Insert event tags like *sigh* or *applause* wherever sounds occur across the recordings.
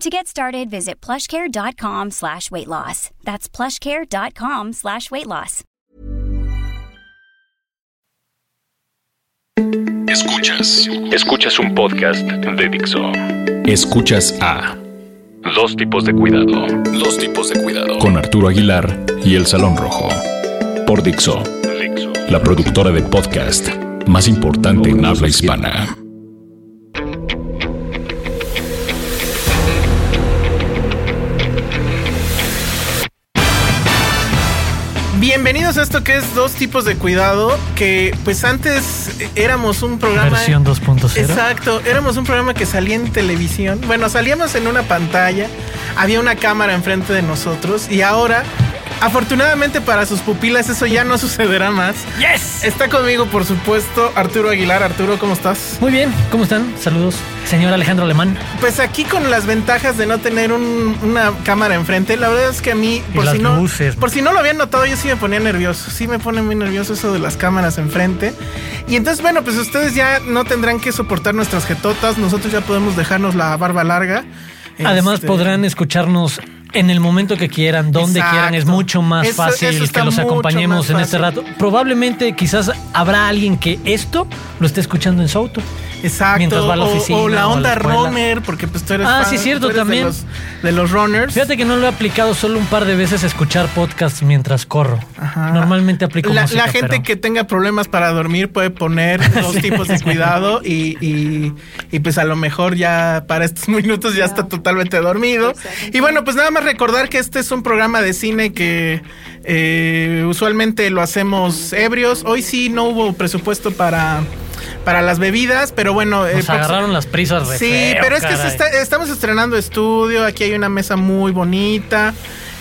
To get started, visit plushcare.com slash weight loss. That's plushcare.com slash weight loss. Escuchas. Escuchas un podcast de Dixo. Escuchas a Dos tipos de cuidado. Dos tipos de cuidado. Con Arturo Aguilar y El Salón Rojo. Por Dixo. La productora de podcast más importante en habla hispana. Esto que es dos tipos de cuidado, que pues antes éramos un programa... Versión 2.0. Exacto, éramos un programa que salía en televisión. Bueno, salíamos en una pantalla, había una cámara enfrente de nosotros y ahora Afortunadamente para sus pupilas eso ya no *laughs* sucederá más. ¡Yes! Está conmigo, por supuesto, Arturo Aguilar. Arturo, ¿cómo estás? Muy bien, ¿cómo están? Saludos, señor Alejandro Alemán. Pues aquí con las ventajas de no tener un- una cámara enfrente, la verdad es que a mí, Y por si, no, luces. por si no lo habían notado, yo sí me ponía nervioso. Sí me pone muy nervioso eso de las cámaras enfrente. Y entonces, bueno, pues ustedes ya no tendrán que soportar nuestras jetotas. Nosotros ya podemos dejarnos la barba larga. Además Este, podrán escucharnos en el momento que quieran, donde Exacto. quieran. Es mucho más Eso- fácil eso que los acompañemos en este rato. Probablemente quizás habrá alguien que esto lo esté escuchando en su auto. Exacto. mientras va a la o- oficina o, la o la onda escuela. runner, porque pues tú eres Ah, fan, sí, cierto, eres también. De los, de los runners. Fíjate que no lo he aplicado solo un par de veces escuchar podcasts mientras corro. Ajá. Normalmente aplico la, música, la gente pero- que tenga problemas para dormir puede poner *laughs* dos tipos de cuidado y, y- y, pues a lo mejor ya para estos *laughs* minutos ya está totalmente dormido. Y bueno, pues nada más recordar que este es un programa de cine que eh, usualmente lo hacemos ebrios. Hoy sí no hubo presupuesto para, para las bebidas, pero bueno. eh, Nos prox- agarraron las prisas re Sí, feo, pero es que se está- estamos estrenando estudio, aquí hay una mesa muy bonita,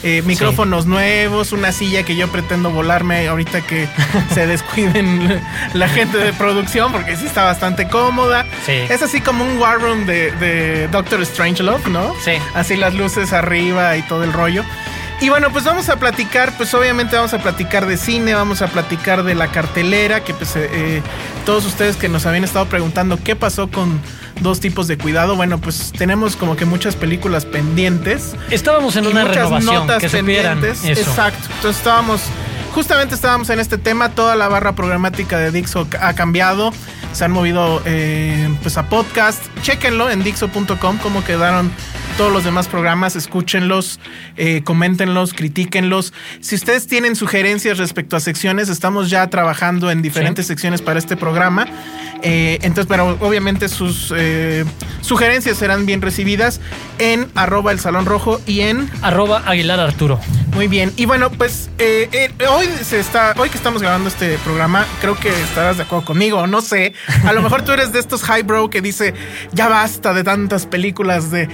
eh, micrófonos nuevos, una silla que yo pretendo volarme ahorita que *laughs* se descuiden la gente de producción, porque sí está bastante cómoda. Sí. Es así como un war room de, de Doctor Strangelove, ¿no? Sí. Así las luces arriba y todo el rollo. Y bueno, pues vamos a platicar, pues obviamente vamos a platicar de cine, vamos a platicar de la cartelera, que pues eh, eh, todos ustedes que nos habían estado preguntando qué pasó con dos tipos de cuidado, bueno, pues tenemos como que muchas películas pendientes. Estábamos en una muchas renovación, notas que pendientes. eso. Exacto. Entonces estábamos, justamente estábamos en este tema, toda la barra programática de Dixo ha cambiado. Se han movido eh, pues a podcast. Chéquenlo en Dixo.com cómo quedaron todos los demás programas, escúchenlos, eh, coméntenlos, critíquenlos. Si ustedes tienen sugerencias respecto a secciones, estamos ya trabajando en diferentes secciones para este programa. Eh, entonces, pero obviamente sus eh, sugerencias serán bien recibidas en arroba el salón rojo y en Arroba Aguilar Arturo. muy bien. Y bueno, pues eh, hoy se está, hoy que estamos grabando este programa, creo que estarás de acuerdo conmigo, no sé. A lo mejor tú eres de estos highbrow que dice ya basta de tantas películas de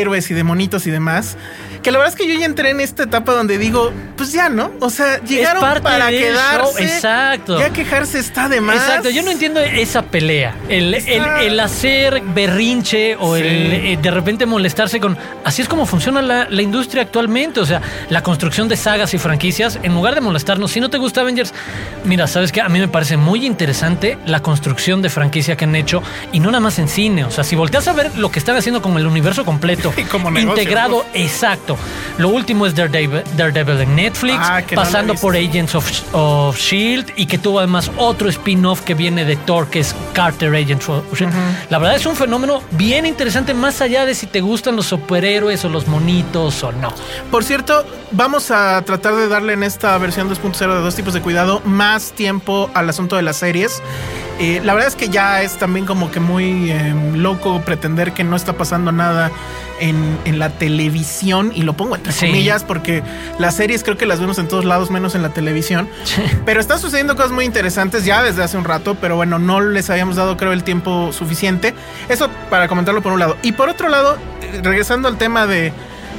héroes y de monitos y demás. Que la verdad es que yo ya entré en esta etapa donde digo, pues ya, ¿no? O sea, llegaron para quedarse. show, exacto. Ya quejarse está de más. Exacto, yo no entiendo esa pelea. El, Está- el- el hacer berrinche o Sí. el eh, de repente molestarse con. Así es como funciona la, la industria actualmente. O sea, la construcción de sagas y franquicias, en lugar de molestarnos, si no te gusta Avengers, mira, sabes que a mí me parece muy interesante la construcción de franquicia que han hecho y no nada más en cine. O sea, si volteas a ver lo que están haciendo con el universo completo, Y *laughs* como negocio, integrado, exacto, Lo último es Daredevil, Daredevil en Netflix, Ah, no pasando por Agents of, of Shield y que tuvo además otro spin-off que viene de Thor, que es Carter Agents of Shield. La verdad es un fenómeno bien interesante, más allá de si te gustan los superhéroes o los monitos o no. Por cierto, vamos a tratar de darle en esta versión 2.0 de dos tipos de cuidado más tiempo al asunto de las series. Eh, la verdad es que ya es también como que muy eh, loco pretender que no está pasando nada en, en la televisión, y lo pongo entre Sí. comillas porque las series creo que las vemos en todos lados menos en la televisión. Pero están sucediendo cosas muy interesantes ya desde hace un rato, pero bueno, no les habíamos dado creo el tiempo suficiente. Eso para comentarlo por un lado. Y por otro lado, regresando al tema de,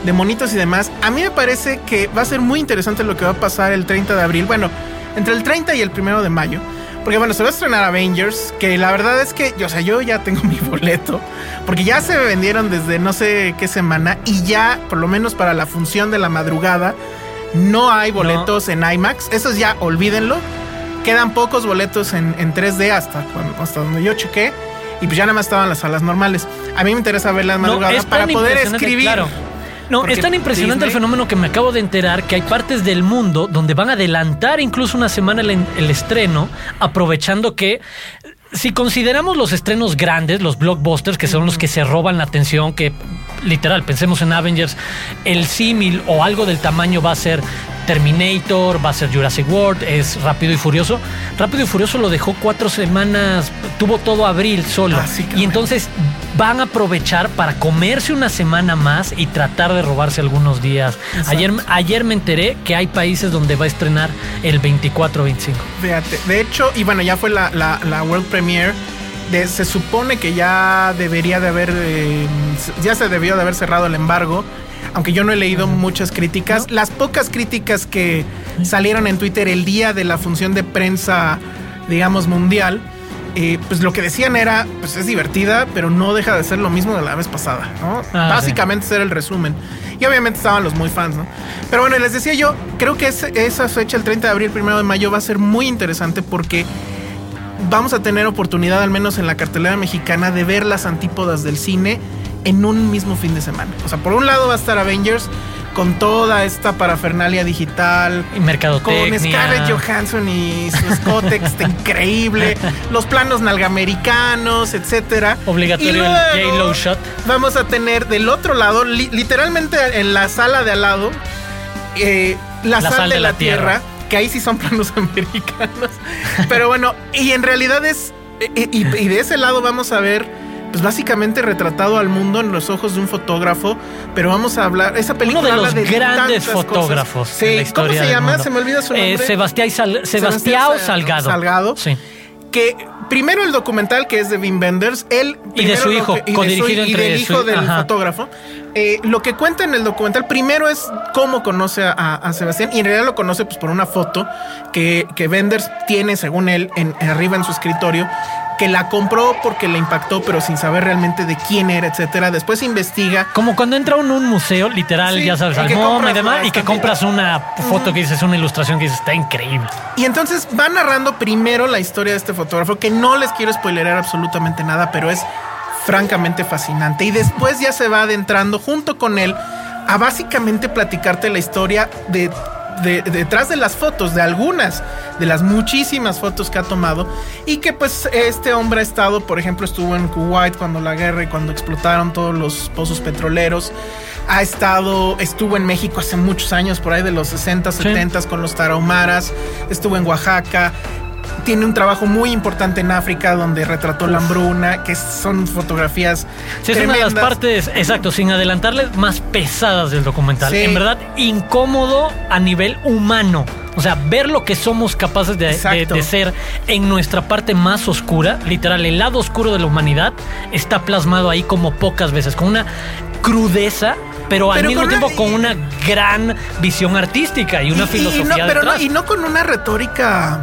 de monitos y demás, a mí me parece que va a ser muy interesante lo que va a pasar el 30 de abril. Bueno, entre el 30 y el 1 de mayo. Porque bueno, se va a estrenar Avengers, que la verdad es que, yo, o sea, yo ya tengo *laughs* mi boleto, porque ya se vendieron desde no sé qué semana y ya, por lo menos para la función de la madrugada, no hay boletos en IMAX. Esos ya, olvídenlo. Quedan pocos boletos en, en 3D hasta, cuando- hasta donde yo chequé. Y pues ya nada más estaban las salas normales. A mí me interesa ver las madrugadas para poder escribir. claro. No, Porque es tan impresionante el fenómeno que me acabo de enterar que hay partes del mundo donde van a adelantar incluso una semana el, el estreno, aprovechando que si consideramos los estrenos grandes, los blockbusters, que son los que se roban la atención, que literal, pensemos en Avengers, el símil o algo del tamaño va a ser Terminator, va a ser Jurassic World, es Rápido y Furioso. Rápido y Furioso lo dejó cuatro semanas, tuvo todo abril solo. Ah, y entonces van a aprovechar para comerse una semana más y tratar de robarse algunos días. Ayer, ayer me enteré que hay países donde va a estrenar el 24-25. Fíjate, de hecho, y bueno, ya fue la, la- la World Premiere. De- se supone que ya debería de haber, eh, ya se debió de haber cerrado el embargo, aunque yo no he leído muchas críticas. Las pocas críticas que salieron en Twitter el día de la función de prensa, digamos, mundial, eh, pues lo que decían era, pues es divertida, pero no deja de ser lo mismo de la vez pasada, ¿no? Ah, Básicamente ser el resumen. Y obviamente estaban los muy fans, ¿no? Pero bueno, les decía yo, creo que ese- esa fecha, el 30 de abril, 1 de mayo, va a ser muy interesante porque vamos a tener oportunidad, al menos en la cartelera mexicana, de ver las antípodas del cine en un mismo fin de semana. O sea, por un lado va a estar Avengers con toda esta parafernalia digital, Y mercadotecnia. con Scarlett Johansson y su está *laughs* increíble, los planos nalgamericanos, etcétera. Obligatorio el luego J-Lo shot. Vamos a tener del otro lado, li- literalmente en la sala de al lado, eh, la, sal, de, la, tierra, que ahí sí son planos *laughs* americanos. Pero bueno, y en realidad es. Y, y- y de ese lado vamos a ver, pues básicamente retratado al mundo en los ojos de un fotógrafo. Pero vamos a hablar. Esa película Uno de los habla de grandes fotógrafos de la Sí, historia ¿cómo se llama? Se me olvida su Eh, nombre. Sebastián Sal- Sebastián Sebastián Sa- Salgado. Salgado. Sí. que primero el documental que es de Wim Wenders, él Y de su hijo, que- y de su- codirigido y entre del su- hijo del ajá. fotógrafo. Eh, lo que cuenta en el documental primero es cómo conoce a, a Sebastián y en realidad lo conoce pues por una foto que, que Wenders tiene según él en, arriba en su escritorio que la compró porque le impactó pero sin saber realmente de quién era, etcétera. Después investiga Como cuando entra uno a un museo, literal, Sí, ya sabes, al MoMA y demás, y que compras una foto que dices, una ilustración que dices, está increíble. Y entonces va narrando primero la historia de este fotógrafo, que no les quiero spoilerar absolutamente nada, pero es francamente fascinante. Y después ya se va adentrando junto con él a básicamente platicarte la historia de, de- detrás de las fotos, de algunas de las muchísimas fotos que ha tomado. Y que pues este hombre ha estado, por ejemplo, estuvo en Kuwait cuando la guerra y cuando explotaron todos los pozos petroleros. Ha estado, estuvo en México hace muchos años, por ahí de los 60, 70 con los tarahumaras, estuvo en Oaxaca. Tiene un trabajo muy importante en África donde retrató la hambruna, que son fotografías Sí, es una de las partes, exacto, sin adelantarles, más pesadas del documental. Sí. En verdad, incómodo a nivel humano. O sea, ver lo que somos capaces de, de- ser en nuestra parte más oscura, literal, el lado oscuro de la humanidad, está plasmado ahí como pocas veces, con una crudeza, pero, al mismo una- tiempo con una gran visión artística y una Y- y- y filosofía no, pero no, detrás. y no con una retórica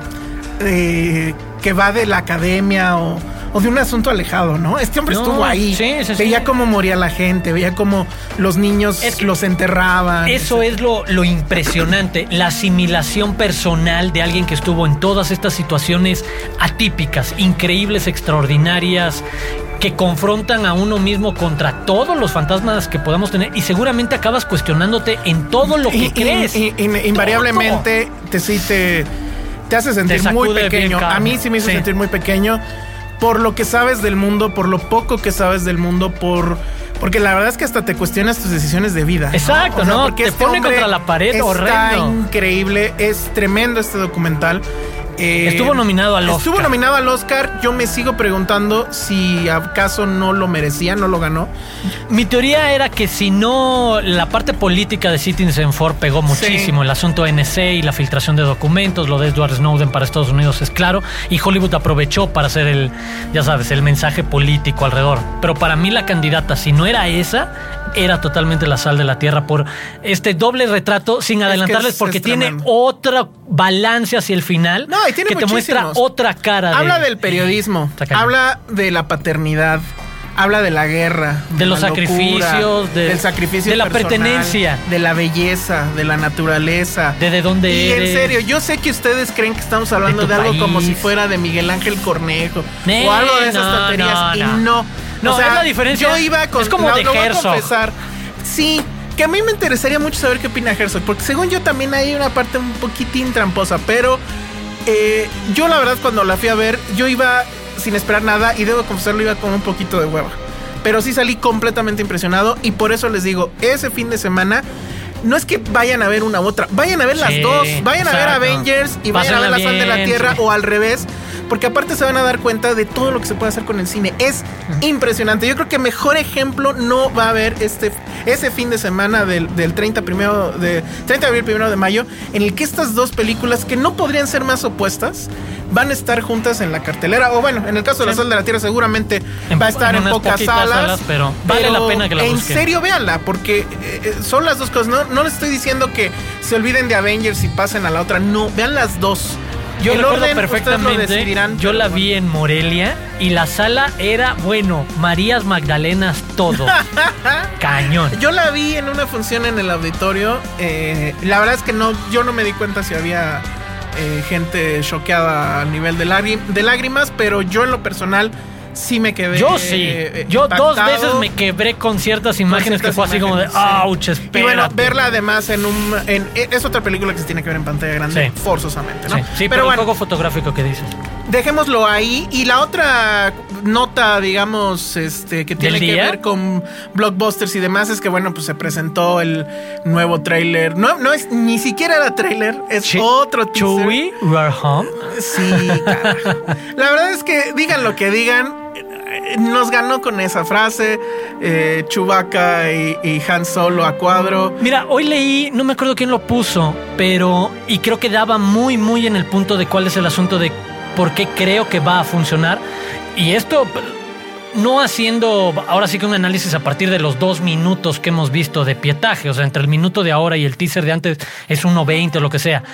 eh, que va de la academia o, o de un asunto alejado, ¿no? Este hombre No, estuvo ahí. sí, sí, sí. veía cómo moría la gente, veía cómo los niños Es que los enterraban. Eso es lo, lo impresionante, la asimilación personal de alguien que estuvo en todas estas situaciones atípicas, increíbles, extraordinarias, que confrontan a uno mismo contra todos los fantasmas que podamos tener y seguramente acabas cuestionándote en todo lo que crees. invariablemente te, sí te, te hace sentir Te muy pequeño. A mí sí me hizo Sí. sentir muy pequeño por lo que sabes del mundo, por lo poco que sabes del mundo, por porque la verdad es que hasta te cuestionas tus decisiones de vida. ¿no? Exacto, ¿no? porque Te pone hombre contra la pared, Está horrendo. increíble, es tremendo este documental. Eh, Estuvo nominado al Estuvo Oscar. nominado al Oscar. Yo me sigo preguntando si acaso no lo merecía, no lo ganó. Mi teoría era que si no la parte política de Citizen Four pegó muchísimo, el asunto NSA y la filtración de documentos, lo de Edward Snowden para Estados Unidos es claro, y Hollywood aprovechó para hacer el, ya sabes, el mensaje político alrededor. Pero para mí la candidata, si no era esa, era totalmente la sal de la tierra por este doble retrato, sin adelantarles, es- porque es tiene otro balance hacia el final No, y tiene que te muestra muchísimos. otra cara. de- Habla del periodismo, *gasps* habla de la paternidad, habla de la guerra, De los la locura, sacrificios, de- del sacrificio de la personal, pertenencia. de la belleza, de la naturaleza. De de dónde y eres. en serio, yo sé que ustedes creen que estamos hablando De de, algo como país. si fuera de Miguel Ángel Cornejo Nee, o algo de esas no, tonterías no, y no. no. O sea, es la diferencia. Yo iba con Es como no, de lo voy a confesar. Sí, que a mí me interesaría mucho saber qué opina Herzog, porque según yo también hay una parte un poquitín tramposa, pero eh, yo la verdad cuando la fui a ver, yo iba sin esperar nada y debo confesarlo, iba con un poquito de hueva. Pero sí salí completamente impresionado y por eso les digo, ese fin de semana no es que vayan a ver una u otra, vayan a ver las dos, vayan a ver. Avengers y vayan a ver La Sal de la Tierra sí. o al revés, porque aparte se van a dar cuenta de todo lo que se puede hacer con el cine. Es impresionante. Yo creo que mejor ejemplo no va a haber este ese fin de semana del, del 30 primero de 30 de abril primero de mayo, en el que estas dos películas que no podrían ser más opuestas van a estar juntas en la cartelera. O bueno, en el caso de La Sal de la Tierra seguramente En- va a estar en en, pocas salas, salas, pero vale la pena que la En busquen. serio, véanla, porque eh, eh, son las dos cosas. No, no les estoy diciendo que se olviden de Avengers y pasen a la otra. No, vean las dos. Yo El recuerdo orden, perfectamente. yo la vi en Morelia y la sala era, bueno, Marías Magdalenas, todo. *laughs* Cañón. Yo la vi en una función en el auditorio. eh, la verdad es que no, yo no me di cuenta si había eh, gente choqueada a nivel de lágrimas, pero yo en lo personal sí me quedé. Yo sí. eh, Yo dos veces me quebré con ciertas imágenes que ciertas fue así como de, ouch, espera. Y bueno, verla además en un. en- es otra película que se tiene que ver en pantalla grande, Sí. forzosamente, ¿no? Sí, sí, pero, el juego fotográfico que dices. Dejémoslo ahí. Y la otra nota, digamos, este, que tiene ¿Del que ver con blockbusters y demás, es que bueno, pues se presentó el nuevo tráiler. No, no es ni siquiera era tráiler, es otro teaser. We're home. Sí, carajo. La verdad es que digan lo que digan. Nos ganó con esa frase. Eh, Chewbacca y, y Han Solo a cuadro. Mira, hoy leí, no me acuerdo quién lo puso, pero y creo que daba muy, muy en el punto de cuál es el asunto de por qué creo que va a funcionar. Y esto no haciendo ahora sí que un análisis a partir de los dos minutos que hemos visto de pietaje, o sea, entre el minuto de ahora y el teaser de antes es 1.20 o lo que sea.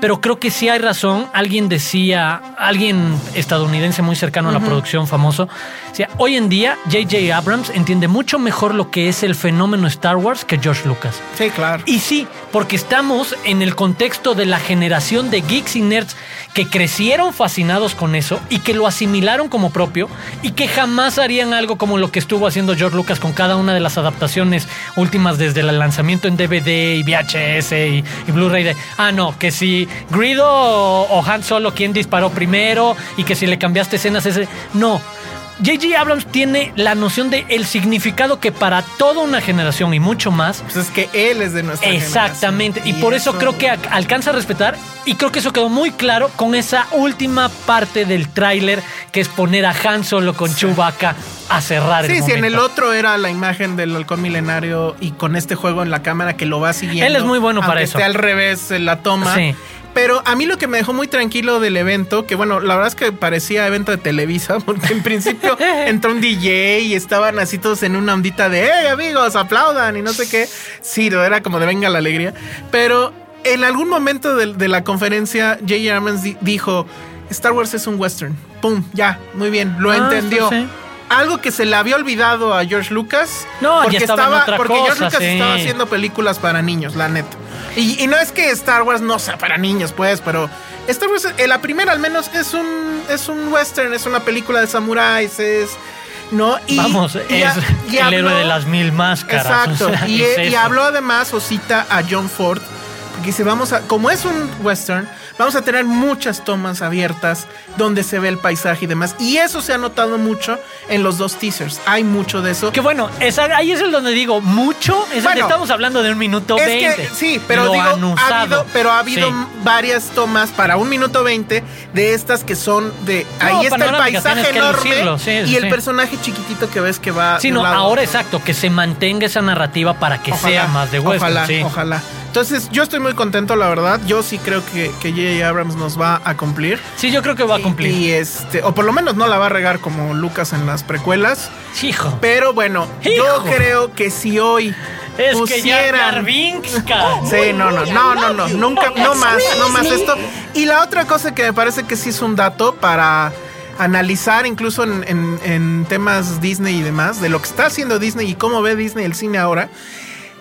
Pero creo que sí hay razón. Alguien decía, alguien estadounidense muy cercano a la producción famoso, decía, hoy en día J.J. Abrams entiende mucho mejor lo que es el fenómeno Star Wars que George Lucas. Sí, claro. Y sí, porque estamos en el contexto de la generación de geeks y nerds que crecieron fascinados con eso y que lo asimilaron como propio y que jamás harían algo como lo que estuvo haciendo George Lucas con cada una de las adaptaciones últimas desde el lanzamiento en DVD y VHS y, y Blu-ray ah, no, que si Grido o, o Han Solo, ¿quién disparó primero? Y que si le cambiaste escenas, ese... No. J.J. Abrams tiene la noción de el significado que para toda una generación y mucho más Pues es que él es de nuestra Exactamente, y generación. por eso, creo que alcanza a respetar y creo que eso quedó muy claro con esa última parte del tráiler que es poner a Han Solo con Chewbacca a cerrar el Sí, sí, en el otro era la imagen del halcón milenario y con este juego en la cámara que lo va siguiendo. Él es muy bueno para eso. Esté al revés la toma. Sí. Pero a mí lo que me dejó muy tranquilo del evento, que bueno, la verdad es que parecía evento de Televisa, *laughs* porque en principio *laughs* entró un DJ y estaban así todos en una ondita de, hey amigos, aplaudan y no sé qué. Sí, era como de venga la alegría. Pero en algún momento de, de la conferencia, J.J. Abrams di- dijo, Star Wars es un western. Pum, ya, muy bien, lo Ah, entendió. sí, sí. Algo que se le había olvidado a George Lucas. No, porque estaba otra porque George cosa, Lucas sí. estaba haciendo películas para niños, la neta. Y, y no es que Star Wars no sea para niños, pues, pero Star Wars, eh, la primera al menos, es un, es un western, es una película de samuráis, es, ¿no? Y, Vamos, es el héroe de las mil máscaras. Exacto. y, habló además o cita a John Ford, porque dice, vamos a, como es un western, vamos a tener muchas tomas abiertas donde se ve el paisaje y demás. Y eso se ha notado mucho en los dos teasers. Hay mucho de eso. Que bueno, ahí es el donde digo mucho. estamos hablando de un minuto veinte. Sí, pero digo, ha habido, pero ha habido varias tomas para un minuto veinte de estas que son de. ahí está el paisaje enorme y el personaje chiquitito que ves que va. Sí, no, ahora exacto, que se mantenga esa narrativa para que sea más de western. Ojalá, ojalá. Entonces, yo estoy muy contento, la verdad. Yo sí creo que, que J.J. Abrams nos va a cumplir. Sí, yo creo que va a cumplir. Y, este, o por lo menos no la va a regar como Lucas en las precuelas. Hijo. Pero bueno, yo creo que si hoy es pusieran... que Sí, no, no, no, no, no, nunca, no más, no más esto. Y la otra cosa que me parece que sí es un dato para analizar incluso en, en temas Disney y demás, de lo que está haciendo Disney y cómo ve Disney el cine ahora,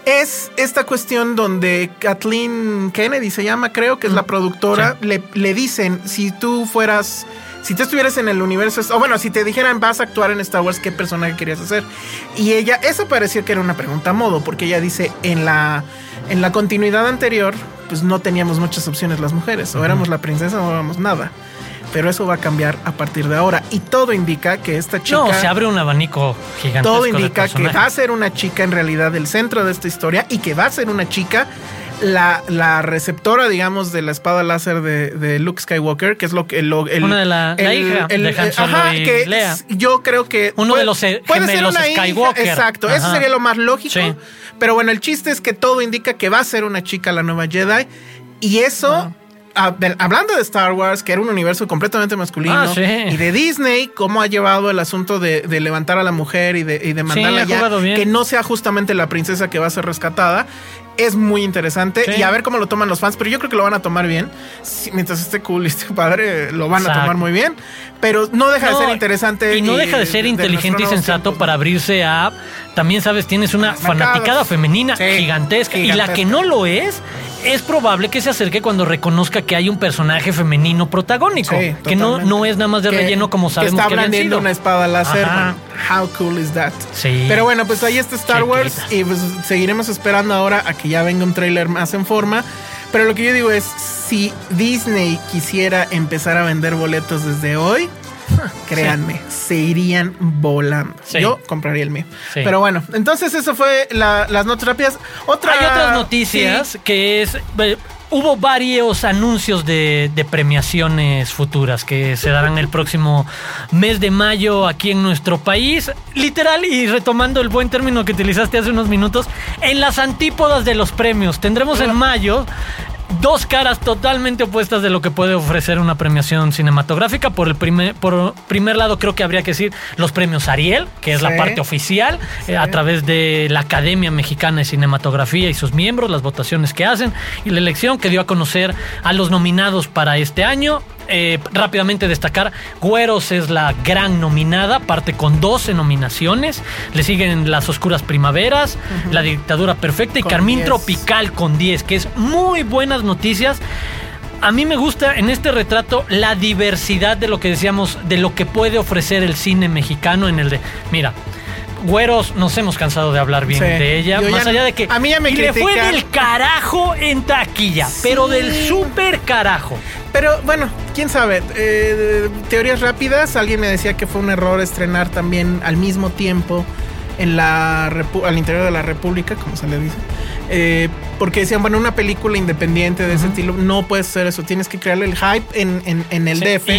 es esta cuestión donde Kathleen Kennedy se llama, creo que es la productora, le, le, dicen, si tú fueras, si tú estuvieras en el universo, o bueno, si te dijeran vas a actuar en Star Wars, ¿qué personaje querías hacer? Y ella, eso pareció que era una pregunta a modo, porque ella dice, en la, en la continuidad anterior, pues no teníamos muchas opciones las mujeres, o éramos la princesa o éramos nada pero eso va a cambiar a partir de ahora. Y todo indica que esta chica. No, se abre un abanico gigante. Todo indica que va a ser una chica en realidad el centro de esta historia y que va a ser una chica. La, la receptora, digamos, de la espada láser de, Luke Skywalker, que es lo que. el, una de la, hija de Han Solo y que yo creo que. Uno de los puede ser una Skywalker. exacto, eso sería lo más lógico. Pero bueno, el chiste es que todo indica que va a ser una chica la nueva Jedi. Y eso hablando de Star Wars, que era un universo completamente masculino, ah, y de Disney, cómo ha llevado el asunto de, levantar a la mujer y de, y mandarla ya, que no sea justamente la princesa que va a ser rescatada, es muy interesante y a ver cómo lo toman los fans, pero yo creo que lo van a tomar bien. mientras esté cool y esté padre, lo van a tomar muy bien, pero no deja de ser interesante. Y no deja de ser inteligente y sensato para abrirse a, también sabes, tienes una fanaticada femenina gigantesca, y la que no lo es es probable que se acerque cuando reconozca que hay un personaje femenino protagónico. que no, no es nada más de relleno como sabemos que, está que una espada láser. How cool is that? Sí. Pero bueno, pues ahí está Star Wars y pues seguiremos esperando ahora a que ya venga un tráiler más en forma. Pero lo que yo digo es, si Disney quisiera empezar a vender boletos desde hoy, *laughs* Créanme, se irían volando. Yo compraría el mío. Pero bueno, entonces eso fue las notas rápidas. Otra, Hay otras noticias que es... Eh, hubo varios anuncios de, premiaciones futuras que se darán el próximo mes de mayo aquí en nuestro país. Literal, y retomando el buen término que utilizaste hace unos minutos, en las antípodas de los premios. Tendremos en mayo dos caras totalmente opuestas de lo que puede ofrecer una premiación cinematográfica. Por el primer, por primer lado, creo que habría que decir los premios Ariel, que es la parte oficial, eh, a través de la Academia Mexicana de Cinematografía y sus miembros, las votaciones que hacen, y la elección que dio a conocer a los nominados para este año. Eh, rápidamente destacar, Güeros es la gran nominada, parte con 12 nominaciones. Le siguen Las Oscuras Primaveras, La Dictadura Perfecta y Carmín Tropical con 10, que es muy buenas noticias. A mí me gusta en este retrato la diversidad de lo que decíamos, de lo que puede ofrecer el cine mexicano en el de, mira, güeros nos hemos cansado de hablar bien de ella. más allá de que a mí ya me y le fue del carajo en taquilla, pero del super carajo. Pero bueno, quién sabe. Eh, teorías rápidas. Alguien me decía que fue un error estrenar también al mismo tiempo en la al interior de la República, como se le dice. Eh, porque decían, bueno, una película independiente de ese estilo, no puedes hacer eso. Tienes que crearle el hype en, en, el DF.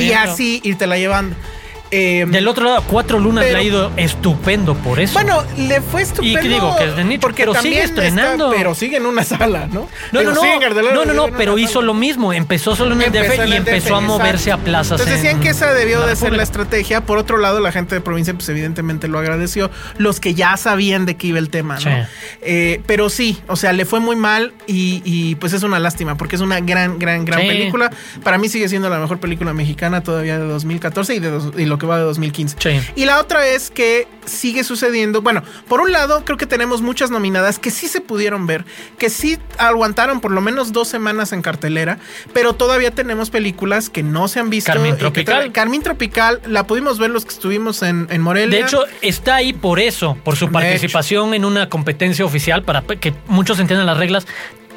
y así irte la llevando. Eh, Del otro lado, Cuatro Lunas le ha ido estupendo por eso. Bueno, le fue estupendo. Y digo que es de nicho, porque pero sigue estrenando. pero sigue en una sala, ¿no? No, no, no. No, no, no, pero hizo lo mismo. Empezó solo en el DF y empezó a moverse a plazas. Entonces decían que esa debió de ser la estrategia. Por otro lado, la gente de provincia, pues evidentemente lo agradeció. Los que ya sabían de qué iba el tema, ¿no? Eh, pero sí, o sea, le fue muy mal y, pues es una lástima porque es una gran, gran, gran película. Para mí sigue siendo la mejor película mexicana todavía de 2014 y, de y lo que va de 2015. Sí. Y la otra es que sigue sucediendo. Bueno, por un lado, creo que tenemos muchas nominadas que sí se pudieron ver, que sí aguantaron por lo menos dos semanas en cartelera, pero todavía tenemos películas que no se han visto. Que Tropical. Carmín Tropical, la pudimos ver los que estuvimos en, en Morelia. De hecho, está ahí por eso, por su De participación en una competencia oficial, para que muchos entiendan las reglas.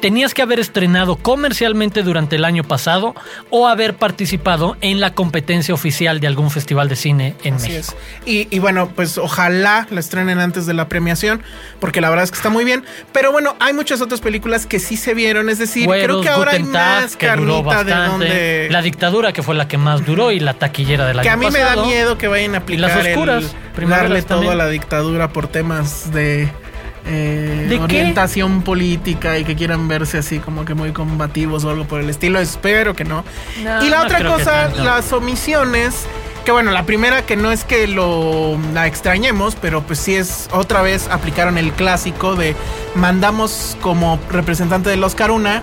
Tenías que haber estrenado comercialmente durante el año pasado o haber participado en la competencia oficial de algún festival de cine en Así México. es. Y, y bueno, pues ojalá la estrenen antes de la premiación, porque la verdad es que está muy bien. Pero bueno, hay muchas otras películas que sí se vieron, es decir, creo que ahora hay Guten Tag, más que duró carnita de bastante. donde... La dictadura, que fue la que más duró, y la taquillera del que año a mí me da miedo que vayan a aplicar las oscuras, el darle todo a la dictadura por temas de eh, ¿De qué? orientación política y que quieran verse así como que muy combativos o algo por el estilo. Espero que no. No, y la no otra cosa, las omisiones. Que bueno, la primera que no es que lo la extrañemos, pero pues sí es otra vez aplicaron el clásico de mandamos como representante del Oscar una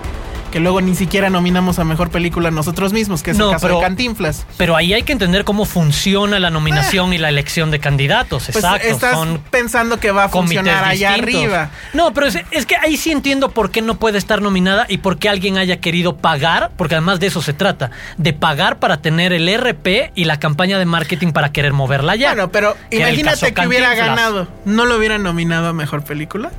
que luego ni siquiera nominamos a mejor película nosotros mismos, que es No, el caso pero- de Cantinflas. Pero ahí hay que entender cómo funciona la nominación y la elección de candidatos. Pues Exacto. estás son pensando que va a funcionar allá distintos. arriba. No, pero es, es que ahí sí entiendo por qué no puede estar nominada y por qué alguien haya querido pagar, porque además de eso se trata, de pagar para tener el RP y la campaña de marketing para querer moverla ya. Bueno, pero Que imagínate que hubiera ganado. ¿No lo hubieran nominado a mejor película?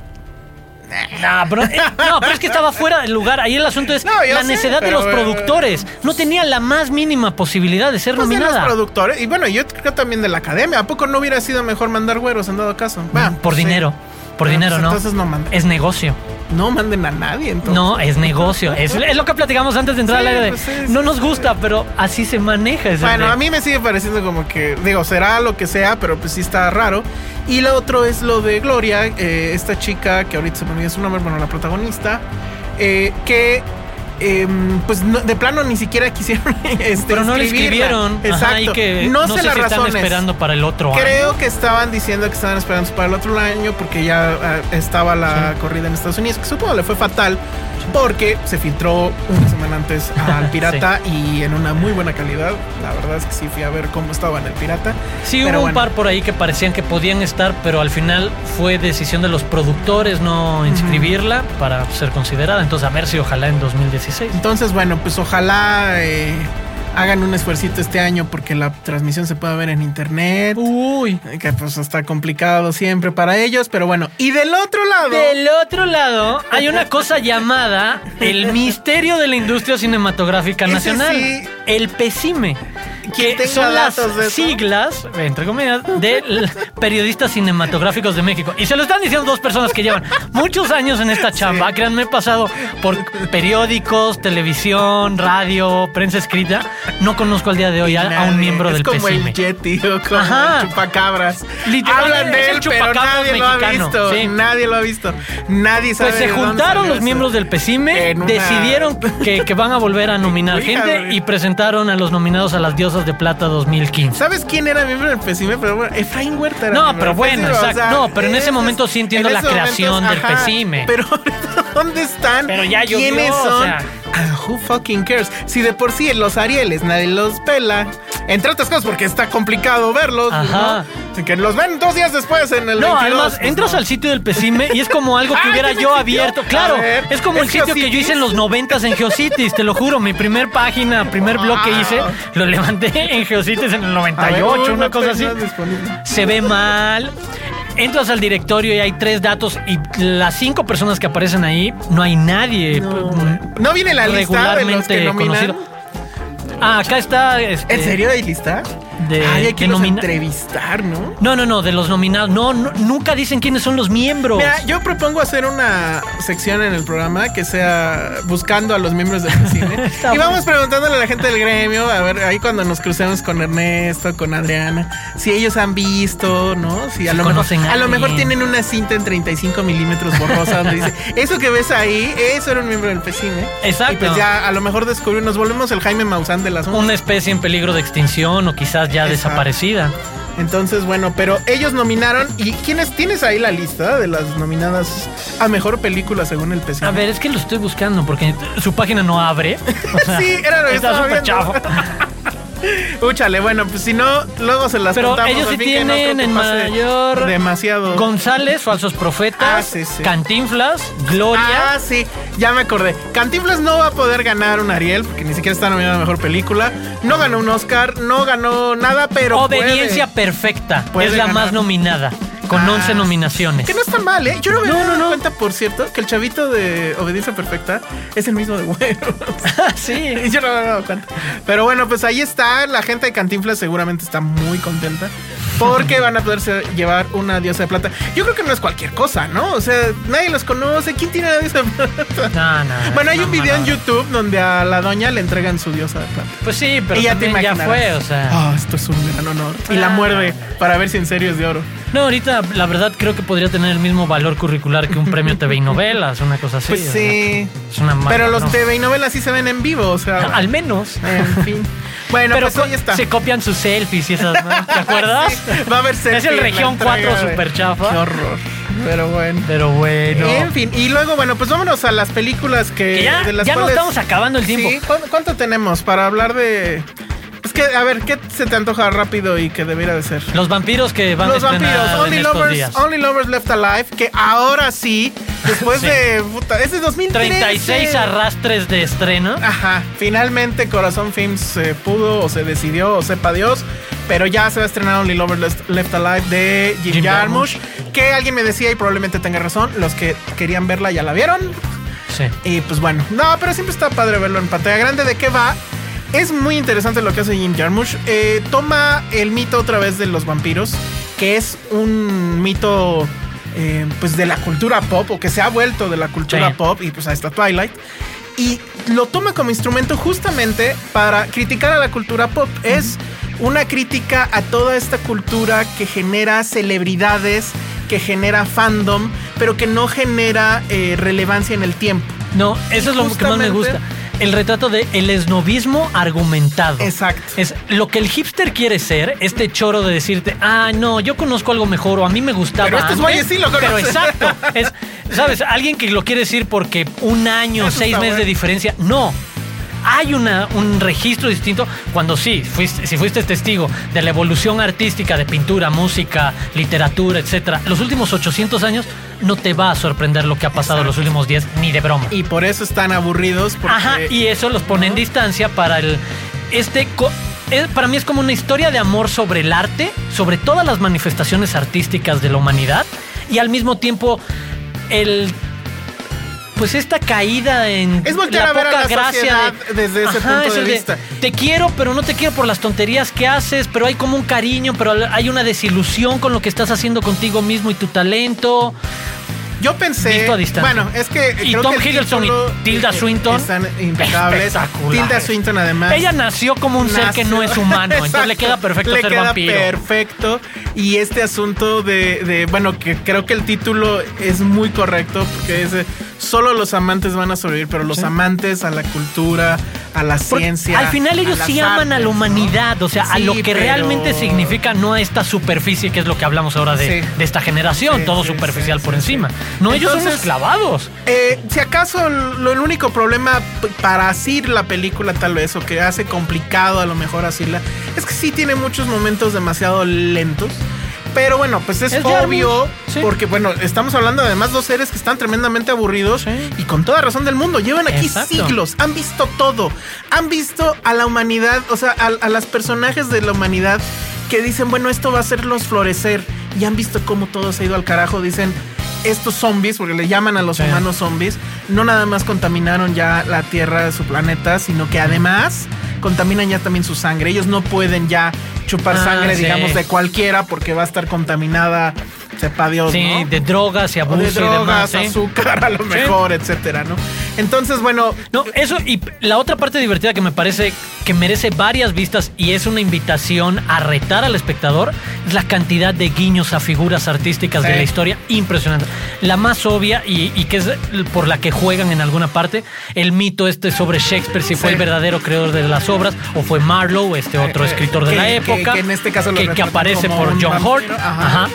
No, pero, eh, no, pero es que estaba fuera del lugar. Ahí el asunto es No, la sé, necesidad de los eh, productores. No tenía la más mínima posibilidad de ser Pues de los nominada. productores. Y bueno, yo creo también de la academia. ¿A poco no hubiera sido mejor mandar güeros en dado caso? Va, por dinero. Por Bueno, dinero, pues ¿no? entonces no manden. Es negocio. No manden a nadie, entonces. No, es negocio. Es, *laughs* es lo que platicamos antes de entrar Sí, al aire. de, pues sí, sí, no nos gusta, pero así se maneja. ese Bueno, a mí me sigue pareciendo como que, digo, será lo que sea, pero pues sí está raro. Y lo otro es lo de Gloria, eh, esta chica que ahorita se me olvida su nombre, bueno, la protagonista, eh, que em, pues no- de plano ni siquiera quisieron *laughs* este, Pero no le escribieron. Ajá, Exacto. y que no, no, sé las si están razones. esperando para el otro año. Creo que estaban diciendo que estaban esperando para el otro año porque ya ah, estaba la corrida en Estados Unidos, que supongo le fue fatal porque se filtró una semana antes *laughs* al pirata y en una muy buena calidad. La verdad es que sí fui a ver cómo estaba en el pirata. Sí, Pero hubo un par por ahí que parecían que podían estar, pero al final fue decisión de los productores no inscribirla para ser considerada. Entonces, a ver si ojalá en 2016. Entonces, bueno, pues ojalá eh, hagan un esfuercito este año porque la transmisión se pueda ver en internet. Uy. eh, Que pues está complicado siempre para ellos, pero bueno. Y del otro lado. Del otro lado, hay una cosa *laughs* llamada el misterio de la industria cinematográfica nacional. sí. El PECIME. Que son las de siglas, entre comillas, de periodistas cinematográficos de México. Y se lo están diciendo dos personas que llevan muchos años en esta chamba. Créanme, he pasado por periódicos, televisión, radio, prensa escrita. No conozco al día de hoy a, a un miembro es del como el Yeti o como Ajá. el chupacabras. Literal, Hablan de él, pero nadie lo ha visto. sí. Nadie lo ha visto. Nadie sabe. Pues se juntaron los eso. miembros del En una- decidieron que, que van a volver a nominar *laughs* gente y presentaron a los nominados a las Diosas de Plata 2015. ¿Sabes quién era miembro del PECIME? Pero bueno, Efraín Huerta era No, pero bueno, exacto. No, pero en ese momento sí entiendo en la creación del PECIME. Pero ¿dónde están? Pero ya llovió, ¿Quiénes o son? sea. Ah, who fucking cares? Si de por sí los Arieles nadie los pela. Entre otras cosas porque está complicado verlos. Ajá. ¿no? Que los ven dos días después en el No, 22, además, pues, entras no. al sitio del PECIME y es como *laughs* algo que Ah, hubiera ¿tiene yo abierto. Claro, ver, es como el ¿es sitio que yo hice en los noventas en Geocities, te lo juro. Mi primer página, primer blog que hice, lo levanté en Geocities en el A ver, 98, uy, una cosa así. disponible. se ve mal. Entras al directorio y hay tres datos y las cinco personas que aparecen ahí, no hay nadie ¿No viene la lista de los que regularmente nominan? conocido. Ah, acá está. este, ¿En serio hay lista? De- Ay, hay de que los entrevistar, ¿no? No, no, no, de los nominados. No, no, nunca dicen quiénes son los miembros. Mira, yo propongo hacer una sección en el programa que sea buscando a los miembros del cine. *laughs* Y vamos preguntándole a la gente del gremio, a ver, ahí cuando nos crucemos con Ernesto, con Adriana, si ellos han visto, ¿no? Si a, Si lo, mejor, conocen a a lo mejor alguien. tienen una cinta en 35 milímetros borrosa donde dice, *laughs* eso que ves ahí, eso era un miembro del PCine. Exacto. Y pues ya a lo mejor descubrimos, nos volvemos el Jaime Maussan de las Una especie en peligro de extinción o quizás ya Exacto. desaparecida. Entonces, bueno, pero ellos nominaron. ¿Y quiénes tienes ahí la lista de las nominadas a mejor película según el PCM? A ver, es que lo estoy buscando porque su página no abre. O sea, *laughs* Sí, era lo que estaba súper viendo. *laughs* Úchale, bueno, pues si no, luego se las Pero contamos. ellos sí así que no creo tienen que en pase mayor. Demasiado. González, Falsos Profetas, Ah, sí, sí. Cantinflas, Gloria. Ah, sí, ya me acordé. Cantinflas no va a poder ganar un Ariel porque ni siquiera está nominada a mejor película. No ganó un Oscar, no ganó nada, pero. Obediencia. Perfecta. Puede es la ganar. más nominada, con Ah, 11 nominaciones. Que no está mal, ¿eh? Yo no me No, cuenta, por cierto, que el chavito de Obediencia Perfecta es el mismo de Güero. sí. *laughs* Yo no me había dado cuenta. Pero bueno, pues ahí está. La gente de Cantinflas seguramente está muy contenta. Porque van a poderse llevar una diosa de plata. Yo creo que no es cualquier cosa, ¿no? O sea, nadie los conoce. ¿Quién tiene la diosa de plata? No, no, Bueno, hay no, un no, video en. YouTube donde a la doña le entregan su diosa de plata. Pues sí, pero y ya te ya fue, o sea. Ah, esto es un gran honor. Y la Ah. muerde para ver si en serio es de oro. No, ahorita la verdad creo que podría tener el mismo valor curricular que un premio TV y novelas, una cosa así. Pues sí. es una mala Pero los. TV y novelas sí se ven en vivo, o sea. Al menos. En fin. Bueno, pero pues ahí está. se copian sus selfies y esas, ¿no? ¿Te *laughs* acuerdas? Sí, *laughs* va a haber Es el Región entrega 4 de- super chafa. Qué horror. Pero bueno. Pero bueno. En fin, y luego, bueno, pues vámonos a las películas que. Que ya, de las ya no cuales- estamos acabando el tiempo. Sí, ¿cuánto, cuánto tenemos para hablar de.? A ver, ¿qué se te antoja rápido y que debiera de ser? Los vampiros que van Los a vampiros, en Only estos Lovers, días. Only Lovers Left Alive, que ahora sí, después Sí. de. Puta, es de 2013. 36 arrastres de estreno. Ajá, finalmente Corazón Films se pudo o se decidió o sepa Dios, pero ya se va a estrenar Only Lovers Left, Left Alive de Jim, Jim Jarmusch, que alguien me decía y probablemente tenga razón, los que querían verla ya la vieron. Sí. Y pues bueno, no, pero siempre está padre verlo en pantalla grande. ¿De qué va? Es muy interesante lo que hace Jim Jarmusch. Eh, toma el mito otra vez de los vampiros, que es un mito eh, pues de la cultura pop, o que se ha vuelto de la cultura Sí. pop, y pues ahí está Twilight. Y lo toma como instrumento justamente para criticar a la cultura pop. Es una crítica a toda esta cultura que genera celebridades, que genera fandom, pero que no genera eh, relevancia en el tiempo. No, eso es lo que más me gusta. El retrato de el esnovismo argumentado. Exacto. Es lo que el hipster quiere ser, este choro de decirte, ah, no, yo conozco algo mejor o a mí me gustaba. Pero estos antes". sí lo Pero exacto. Es, ¿sabes? Alguien que lo quiere decir porque un año, Eso seis meses de diferencia. No. Hay una, un registro distinto cuando sí, fuiste, si fuiste testigo de la evolución artística de pintura, música, literatura, etcétera, los últimos 800 años no te va a sorprender lo que ha pasado Exacto. los últimos 10 ni de broma. Y por eso están aburridos. Porque, Ajá, y eso los pone en distancia para el. Este. para mí es como una historia de amor sobre el arte, sobre todas las manifestaciones artísticas de la humanidad y al mismo tiempo el. Pues esta caída en Es voltear la a ver a poca la gracia de- desde ese punto es de vista. Te quiero, pero no te quiero por las tonterías que haces, pero hay como un cariño, pero hay una desilusión con lo que estás haciendo contigo mismo y tu talento. Yo pensé. A distancia. Bueno, es que. Y creo Tom que Hiddleston y Tilda Swinton. Están impecables. Tilda Swinton, además. Ella nació como un ser que no es humano, *laughs* entonces le queda perfecto Le ser queda vampiro. perfecto. Y este asunto de, de, bueno, que creo que el título es muy correcto porque dice, solo los amantes van a sobrevivir, pero los amantes a la cultura, a la Porque ciencia. al final ellos sí aman a la ¿no? humanidad, o sea, a lo que pero- realmente significa, no a esta superficie que es lo que hablamos ahora de, Sí. de esta generación, Sí, todo superficial por encima. No, ellos son Entonces- los clavados. Eh, si acaso lo, el único problema para asir la película tal vez o que hace complicado a lo mejor asirla es que sí tiene muchos momentos demasiado lentos. Pero bueno, pues es, Es obvio sí. porque bueno, estamos hablando además dos seres que están tremendamente aburridos Sí. y con toda razón del mundo. Llevan aquí Exacto. siglos, han visto todo, han visto a la humanidad, o sea, a, a las personajes de la humanidad que dicen, bueno, esto va a hacerlos florecer y han visto cómo todo se ha ido al carajo. Dicen, estos zombies, porque le llaman a los Sí. humanos zombies, no nada más contaminaron ya la Tierra, su planeta, sino que además contaminan ya también su sangre. Ellos no pueden ya chupar Ah, sangre, sí. digamos, de cualquiera porque va a estar contaminada, sepa Dios, Sí, ¿no? de drogas y O abuso de y demás. drogas, azúcar a lo mejor, etcétera, ¿no? Entonces, bueno, No, eso y la otra parte divertida que me parece que merece varias vistas y es una invitación a retar al espectador es la cantidad de guiños a figuras artísticas de la historia impresionante. La más obvia y, y que es por la que juegan en alguna parte, el mito este sobre Shakespeare, si fue el verdadero creador de las obras o fue Marlowe, este otro Eh, escritor de que- la que- época, que en este caso lo que, que aparece por John Hort. ajá. Ajá.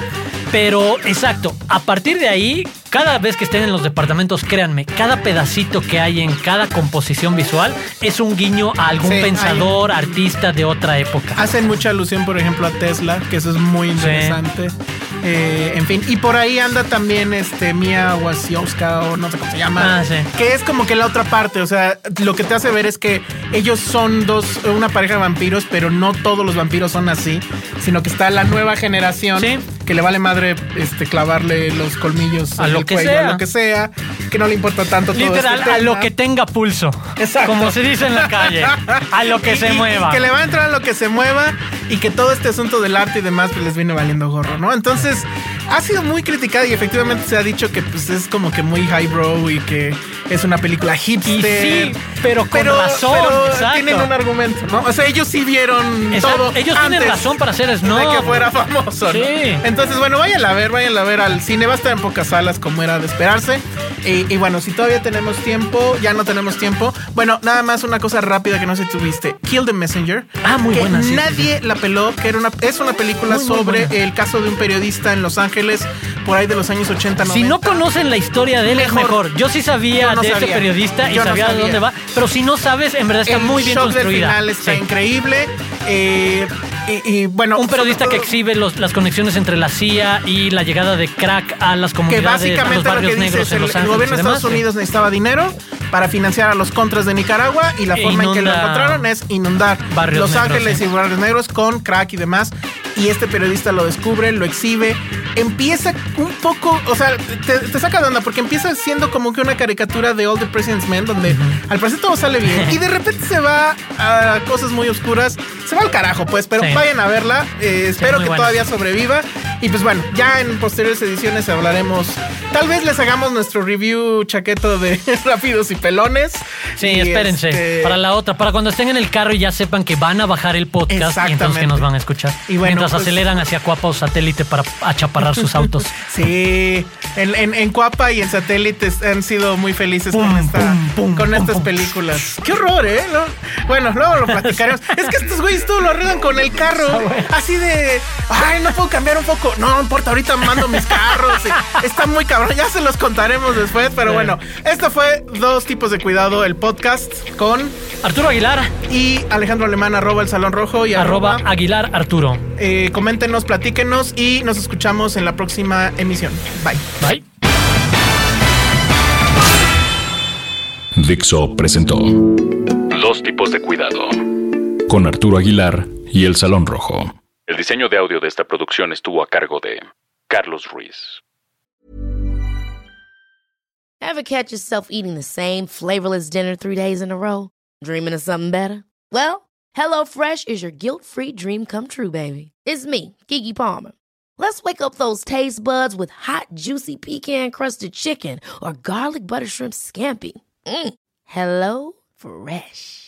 Pero, exacto, a partir de ahí cada vez que estén en los departamentos, créanme, cada pedacito que hay en cada composición visual es un guiño a algún Sí, pensador, artista de otra época. Hacen mucha alusión, por ejemplo, a Tesla, que eso es muy interesante. Eh, en fin, y por ahí anda también este Mia Wasikowska o no sé cómo se llama. Ah, sí. Que es como que la otra parte, o sea, lo que te hace ver es que ellos son dos, una pareja de vampiros, pero no todos los vampiros son así, sino que está la nueva generación que le vale madre este clavarle los colmillos A en lo el que cuello, sea. a lo que sea, que no le importa tanto todo Literal, este a lo que tenga pulso. Exacto. Como se dice en la calle. A lo que Y- se y- mueva. y que le va a entrar a lo que se mueva y que todo este asunto del arte y demás pues les viene valiendo gorro, ¿no? Entonces, ha sido muy criticada y efectivamente se ha dicho que pues es como que muy highbrow y que es una película hipster. Y sí, pero con razón, pero tienen un argumento, ¿no? O sea, ellos sí vieron Exacto, todo ellos antes tienen razón para hacer snob. de que fuera famoso, ¿no? Sí. Entonces, bueno, váyanla a ver, váyanla a ver al cine. Va a estar en pocas salas como era de esperarse. Y, y bueno, si todavía tenemos tiempo, ya no tenemos tiempo. Bueno, nada más una cosa rápida que no sé si tuviste. Kill the Messenger. Ah, muy que buena, sí, sí, Nadie la peló, que era una, es una película Muy, muy sobre buena. el caso de un periodista en Los Ángeles, por ahí de los años 80, 90. Si no conocen la historia de él, Mejor. es mejor. Yo sí sabía Yo no de ese sabía. periodista y Yo no sabía de dónde va. Pero si no sabes, en verdad está el muy bien shock construida. final está Sí. increíble. Eh, y, y, bueno, Un periodista que exhibe los- las conexiones entre la CIA y la llegada de crack a las que comunidades, a los básicamente lo barrios que negros en el, Los el Ángeles. gobierno de Estados sí. Unidos necesitaba dinero para financiar a los contras de Nicaragua y la E forma en que lo encontraron es inundar barrios Los negros, Ángeles sí. y barrios negros con crack y demás. Y este periodista lo descubre, lo exhibe, empieza un poco, o sea, te, te saca de onda porque empieza siendo como que una caricatura de All the President's Men donde al parecer todo sale bien y de repente se va a cosas muy oscuras, se va al carajo pues, pero Sí. vayan a verla, eh, espero que buena. todavía sobreviva. Y pues bueno, ya en posteriores ediciones hablaremos. Tal vez les hagamos nuestro review chaqueto de *laughs* Rápidos y Pelones. Sí, Y, espérense. este, Para la otra, para cuando estén en el carro y ya sepan que van a bajar el podcast y entonces que nos van a escuchar. Y bueno, Mientras pues- aceleran hacia Cuapa o satélite para achaparrar sus autos. *laughs* Sí, en, en, en Cuapa y en Satélites han sido muy felices Pum, con, esta, pum, pum, con estas películas. Qué horror, ¿eh? ¿No? Bueno, luego lo platicaremos. es que estos güeyes todo lo arreglan con el carro. *laughs* Así de, ay, no puedo cambiar un poco. No, no importa, ahorita mando mis carros. y está muy cabrón, ya se los contaremos después. Pero Sí. bueno, esto fue Dos Tipos de Cuidado, el podcast con Arturo Aguilar, y Alejandro Alemán, arroba el Salón Rojo y arroba arroba. Aguilar Arturo. eh, coméntenos, platíquenos y nos escuchamos en la próxima emisión. Bye. Bye. Dixo presentó Dos tipos de cuidado con Arturo Aguilar y El Salón Rojo. El diseño de audio de esta producción estuvo a cargo de Carlos Ruiz. Ever catch yourself eating the same flavorless dinner three days in a row? Dreaming of something better? Well, HelloFresh is your guilt free dream come true, baby. It's me, Kiki Palmer. Let's wake up those taste buds with hot, juicy pecan crusted chicken or garlic butter shrimp scampi. Mm. Hello Fresh.